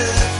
places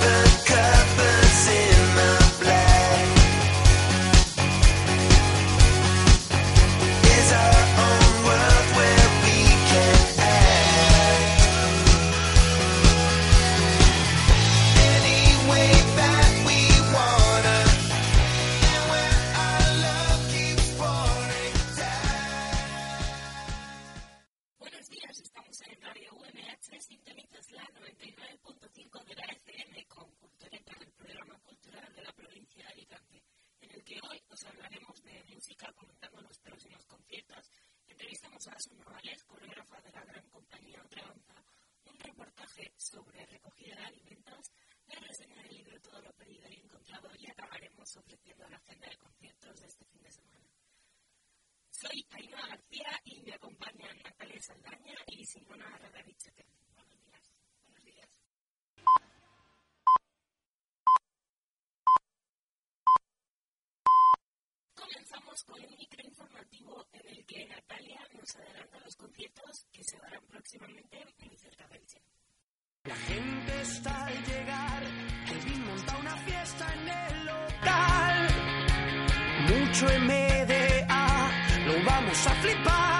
con un microinformativo en el que Natalia nos adelanta los conciertos que se darán próximamente muy cerca de Elche. La gente está al llegar, Kevin monta una fiesta en el local. Mucho MDA, lo vamos a flipar.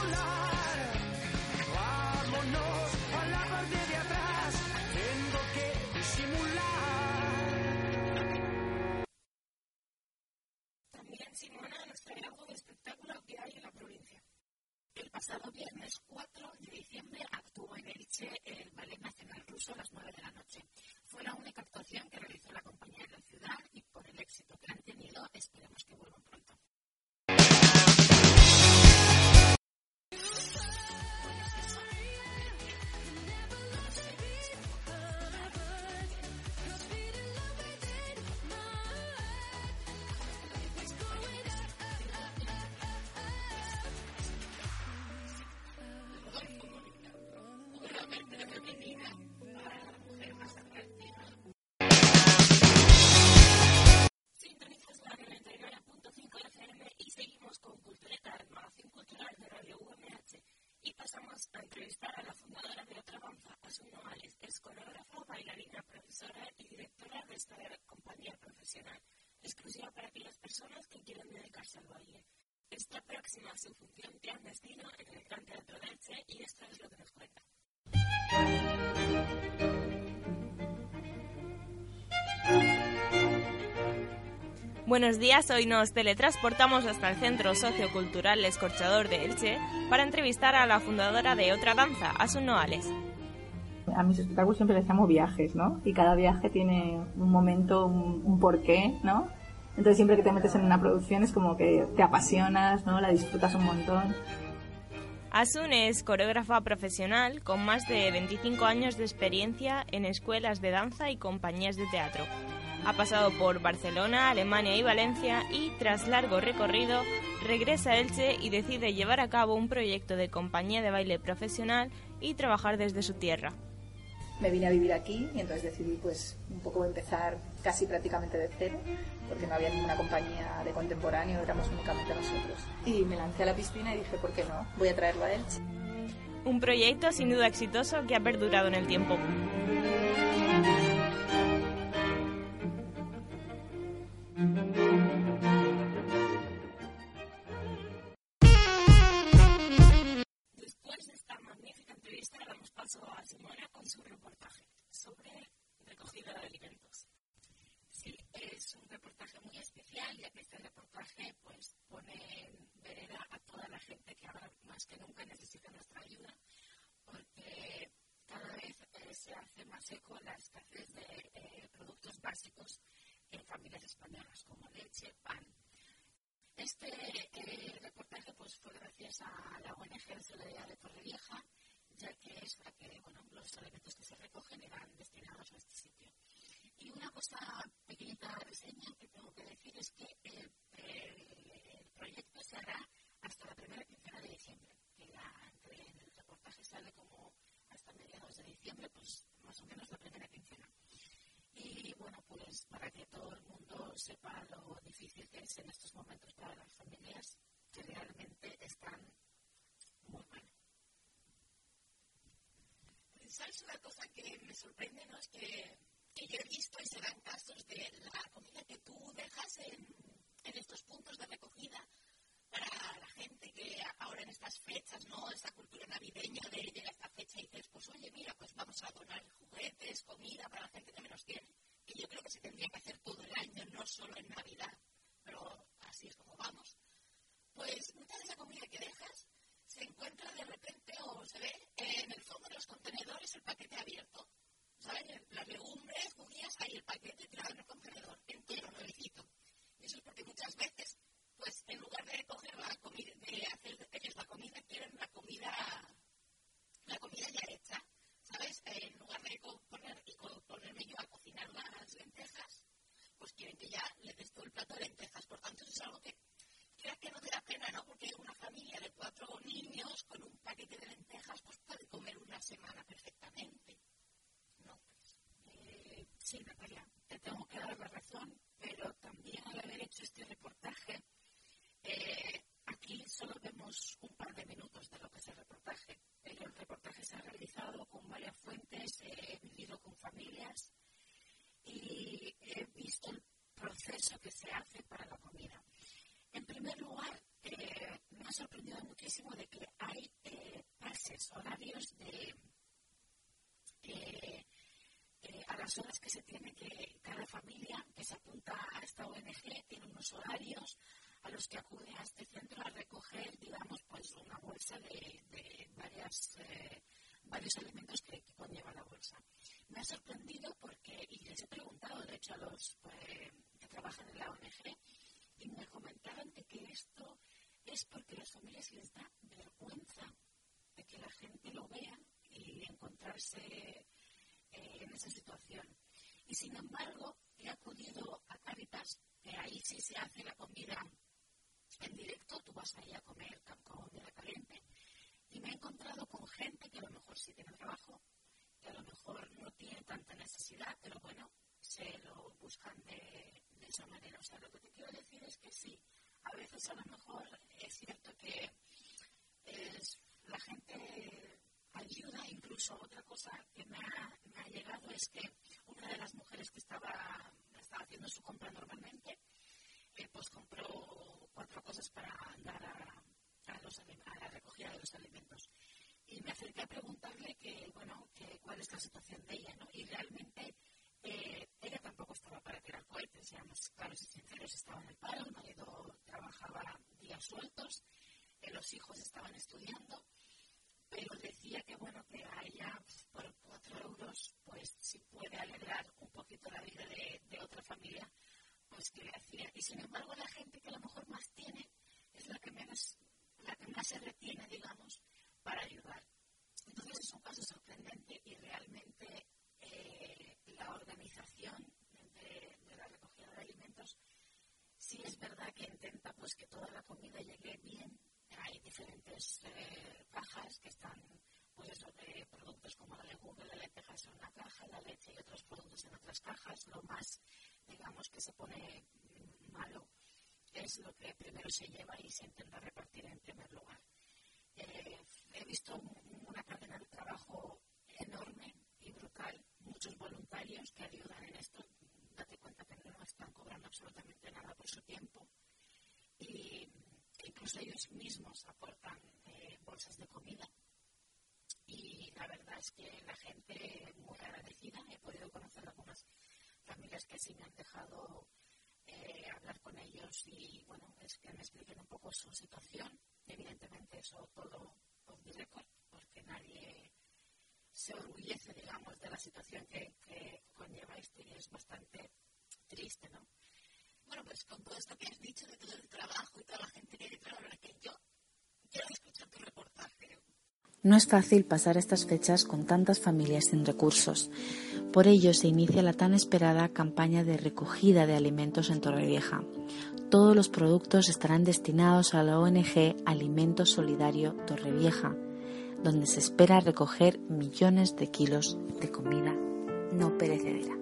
tonight. Personas que quieran dedicarse al baile. Está próxima a su función clandestina en el Gran Teatro de Elche y esto es lo que nos cuenta. Buenos días, hoy nos teletransportamos hasta el Centro Sociocultural Escorchador de Elche para entrevistar a la fundadora de Otra Danza, Asun Noales. A mis espectáculos siempre les llamo viajes, ¿no? Y cada viaje tiene un momento, un, un porqué, ¿no? Entonces siempre que te metes en una producción es como que te apasionas, ¿no? La disfrutas un montón. Asun es coreógrafa profesional con más de 25 años de experiencia en escuelas de danza y compañías de teatro. Ha pasado por Barcelona, Alemania y Valencia y, tras largo recorrido, regresa a Elche y decide llevar a cabo un proyecto de compañía de baile profesional y trabajar desde su tierra. Me vine a vivir aquí y entonces decidí pues un poco empezar casi prácticamente de cero, porque no había ninguna compañía de contemporáneo, éramos únicamente nosotros. Y me lancé a la piscina y dije, ¿por qué no? Voy a traerlo a Elche. Un proyecto sin duda exitoso que ha perdurado en el tiempo. A la ONG de de Torrevieja, ya que es la que bueno, los alimentos que se recogen eran destinados a este sitio. Y una cosa pequeñita reseña que tengo que decir es que el, proyecto se hará hasta la primera quincena de diciembre, que en el reportaje sale como hasta mediados de diciembre, pues más o menos la primera quincena. Y bueno, pues para que todo el mundo sepa lo difícil que es en estos momentos para las familias que realmente están muy mal. Pues, ¿Sabes una cosa que me sorprende? ¿no? Es que, que, yo he visto y se dan casos de la comida que tú dejas en, en estos puntos de recogida para la gente que ahora en estas fechas, ¿no? Esa cultura navideña de llegar a esta fecha y dices, pues oye, mira, pues vamos a donar juguetes, comida para la gente que menos tiene. Y yo creo que se tendría que hacer todo el año, no solo en Navidad, pero así es como vamos. Pues mucha de esa comida que dejas se encuentra de repente o se ve en el fondo de los contenedores el paquete abierto. ¿Saben? Las legumbres, judías, hay el paquete tirado en el contenedor, entero, nuevecito. Eso es porque muchas veces pues en lugar de coger la comida, de hacer ellos la comida, quieren la comida, la comida ya hecha, ¿sabes? En lugar de poner, y ponerme yo a cocinar las lentejas, pues quieren que ya le des todo el plato de lentejas. Por tanto, eso es algo que creo que no te da pena, ¿no? Porque una familia de cuatro niños con un paquete de lentejas, pues puede comer una semana perfectamente. No, pues, eh, sí, Natalia, te tengo que dar la razón, pero también al haber hecho este reportaje, eh, aquí solo vemos un par de minutos de lo que es el reportaje, pero el reportaje se ha realizado con varias fuentes, he vivido con familias y he visto el proceso que se hace para la comida. En primer lugar, eh, me ha sorprendido muchísimo de que hay eh, pases horarios de eh, a las horas que se tiene que cada familia que se apunta a esta ONG tiene unos horarios a los que acude a este centro a recoger, digamos, pues una bolsa de, de varias, eh, varios alimentos que, que, conlleva la bolsa. Me ha sorprendido porque, y les he preguntado, de hecho, a los eh, que trabajan en la ONG, y me comentaban de que esto es porque a las familias les da vergüenza de que la gente lo vea y encontrarse eh, en esa situación. Y sin embargo, he acudido a Caritas, que ahí sí se hace la comida en directo, tú vas ahí a comer comida caliente, y me he encontrado con gente que a lo mejor sí tiene trabajo, que a lo mejor no tiene tanta necesidad, pero bueno, se lo buscan de, esa manera. O sea, lo que te quiero decir es que sí, a veces a lo mejor es cierto que la gente ayuda, incluso otra cosa que me ha, llegado es que una de las mujeres que estaba, estaba haciendo su compra normalmente, eh, pues compró cuatro cosas para dar a, a, a, la recogida de los alimentos. Y me acerqué a preguntarle que, bueno, que cuál es la situación de ella, ¿no? Y realmente eh, ella tampoco estaba para tirar cohetes, seamos claros y sinceros, estaba en el paro, el marido trabajaba días sueltos, eh, los hijos estaban estudiando, pero decía que, bueno, que a ella pues, por cuatro euros, pues si puede alegrar un poquito la vida de, de otra familia, pues que le hacía. Y sin embargo, la gente que a lo mejor más tiene es la que menos, la que más se retiene, digamos, para ayudar. Entonces es un caso sorprendente y realmente eh, la organización de, de, la recogida de alimentos sí es verdad que intenta pues que toda la comida llegue bien. Hay diferentes eh, cajas que están pues eso, de productos como la legumbre, la lentejas en una caja, la leche y otros productos en otras cajas. Lo más, digamos, que se pone malo es lo que primero se lleva y se intenta en primer lugar. Eh, he visto una cadena de trabajo enorme y brutal, muchos voluntarios que ayudan en esto. Date cuenta que no están cobrando absolutamente nada por su tiempo. Y incluso ellos mismos aportan eh, bolsas de comida. Y la verdad es que la gente muy agradecida. He podido conocer algunas familias que sí me han dejado eh, hablar con ellos y, bueno, es que me expliquen un poco su situación. Evidentemente eso todo off the record, porque nadie se orgullece, digamos, de la situación que, que conlleva esto y es bastante triste, ¿no? Bueno, pues con todo esto que has dicho de todo el trabajo y toda la gente que hay detrás, la verdad que yo quiero escuchar tu reportaje. No es fácil pasar estas fechas con tantas familias sin recursos. Por ello se inicia la tan esperada campaña de recogida de alimentos en Torrevieja. Todos los productos estarán destinados a la ONG Alimento Solidario Torrevieja, donde se espera recoger millones de kilos de comida no perecedera.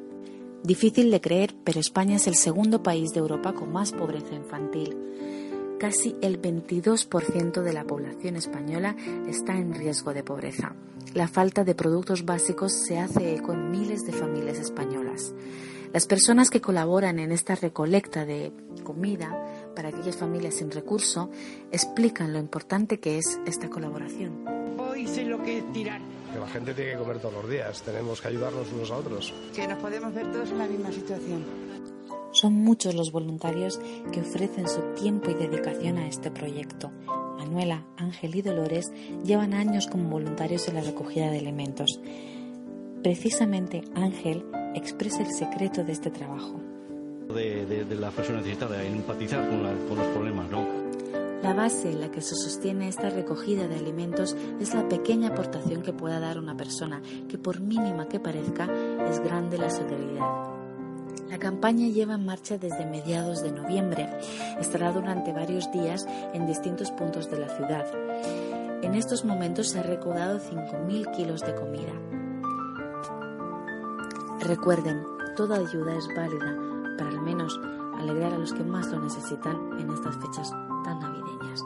Difícil de creer, pero España es el segundo país de Europa con más pobreza infantil. Casi el 22% de la población española está en riesgo de pobreza. La falta de productos básicos se hace eco en miles de familias españolas. Las personas que colaboran en esta recolecta de comida para aquellas familias sin recurso explican lo importante que es esta colaboración. Hoy sé lo que es tirar. Que la gente tiene que comer todos los días, tenemos que ayudarnos unos a otros. Que nos podemos ver todos en la misma situación. Son muchos los voluntarios que ofrecen su tiempo y dedicación a este proyecto. Manuela, Ángel y Dolores llevan años como voluntarios en la recogida de alimentos. Precisamente Ángel expresa el secreto de este trabajo. De, de, de la persona necesitada, en empatizar con, la, con los problemas, ¿no? La base en la que se sostiene esta recogida de alimentos es la pequeña aportación que pueda dar una persona, que por mínima que parezca, es grande la solidaridad. La campaña lleva en marcha desde mediados de noviembre. Estará durante varios días en distintos puntos de la ciudad. En estos momentos se ha recaudado 5.000 kilos de comida. Recuerden, toda ayuda es válida para al menos alegrar a los que más lo necesitan en estas fechas tan navideñas.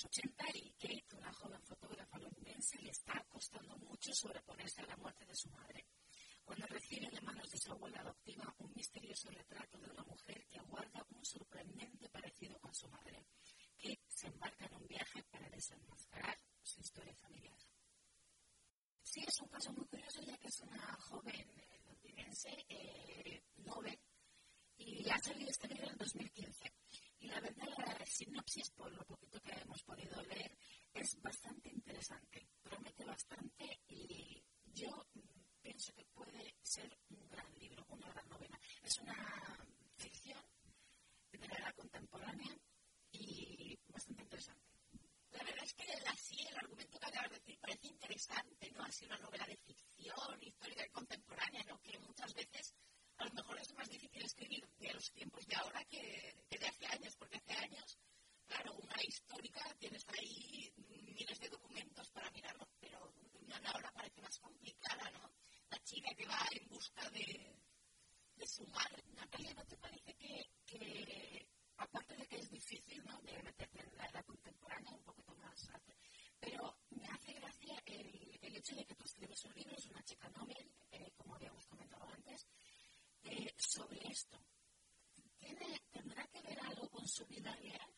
Los años 80 y Kate, una joven fotógrafa londinense, le está costando mucho sobreponerse a la muerte de su madre. Cuando recibe de manos de su abuela adoptiva un misterioso retrato de una mujer que aguarda un sorprendente parecido con su madre, Kate se embarca en un viaje para desenmascarar su historia familiar. Sí, es un caso muy curioso ya que es una joven eh, londinense, eh, y ha salido este libro en 2015. Y la verdad, la sinopsis, por lo poquito que hemos podido leer, es bastante interesante, promete bastante y yo mm, pienso que puede ser un gran libro, una gran novela. Es una ficción de la edad contemporánea y bastante interesante. La verdad es que así el argumento que acabas de decir parece interesante, ¿no? Así una novela de ficción, histórica y contemporánea, ¿no? Que muchas veces a lo mejor es más difícil escribir de los tiempos de ahora que, que de hace años, porque hace años, claro, una histórica tienes ahí miles de documentos para mirarlo, pero una ahora parece más complicada, ¿no? La chica que va en busca de, de su madre. Natalia, ¿no te parece que, que aparte de que es difícil, ¿no? De meterte en la edad contemporánea un poquito más alta, pero me hace gracia el, el hecho de que tú escribes un libro, es una chica novel, eh, como habíamos comentado antes, eh, sobre esto. ¿Tiene, ¿Tendrá que ver algo con su vida real?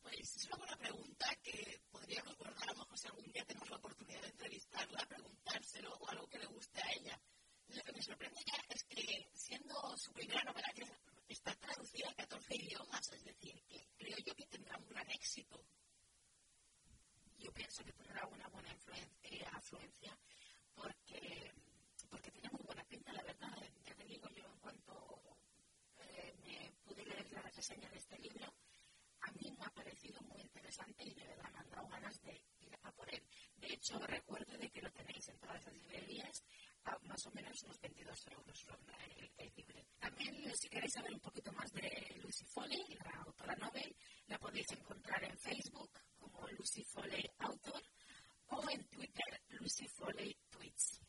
Pues es una buena pregunta que podríamos guardar a lo mejor si algún día tenemos la oportunidad de entrevistarla, preguntárselo o algo que le guste a ella. Lo que me sorprende ya es que siendo su primera novela que está traducida a 14 idiomas, es decir, que creo yo que tendrá un gran éxito. Yo pienso que tendrá una buena influencia, afluencia porque, porque tiene muy buena pinta, la verdad. Ya te digo, yo en cuanto eh, me pude leer la reseña de este libro, a mí me ha parecido muy interesante y de verdad me han dado ganas de ir a por él. De hecho, recuerdo de que lo tenéis en todas las librerías a más o menos unos 22 euros el, el libre. También, si queréis saber un poquito más de Lucy Foley, la autora novel, la podéis encontrar en Facebook como Lucy Foley Autor o en Twitter Lucy Foley Tweets.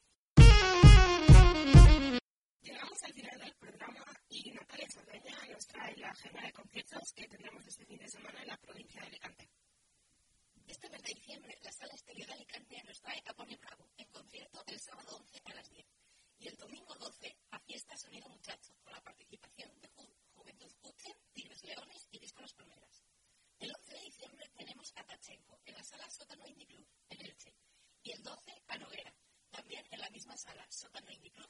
Llegamos al final del programa y Natalia Saldaña nos trae la agenda de conciertos que tendremos este fin de semana en la provincia de Alicante. Este mes de diciembre, la Sala Exterior de Alicante nos trae a Pone Bravo, en concierto el sábado 11 a las 10. Y el domingo 12 a Fiesta Sonido Muchacho, con la participación de Juventud Putzen, Tigres Leones y Disco Palmeras. El 11 de diciembre tenemos a Tachenko, en la Sala Sótano Indie Club, en Elche. Y el 12 a Noguera, también en la misma sala, Sótano Indie Club,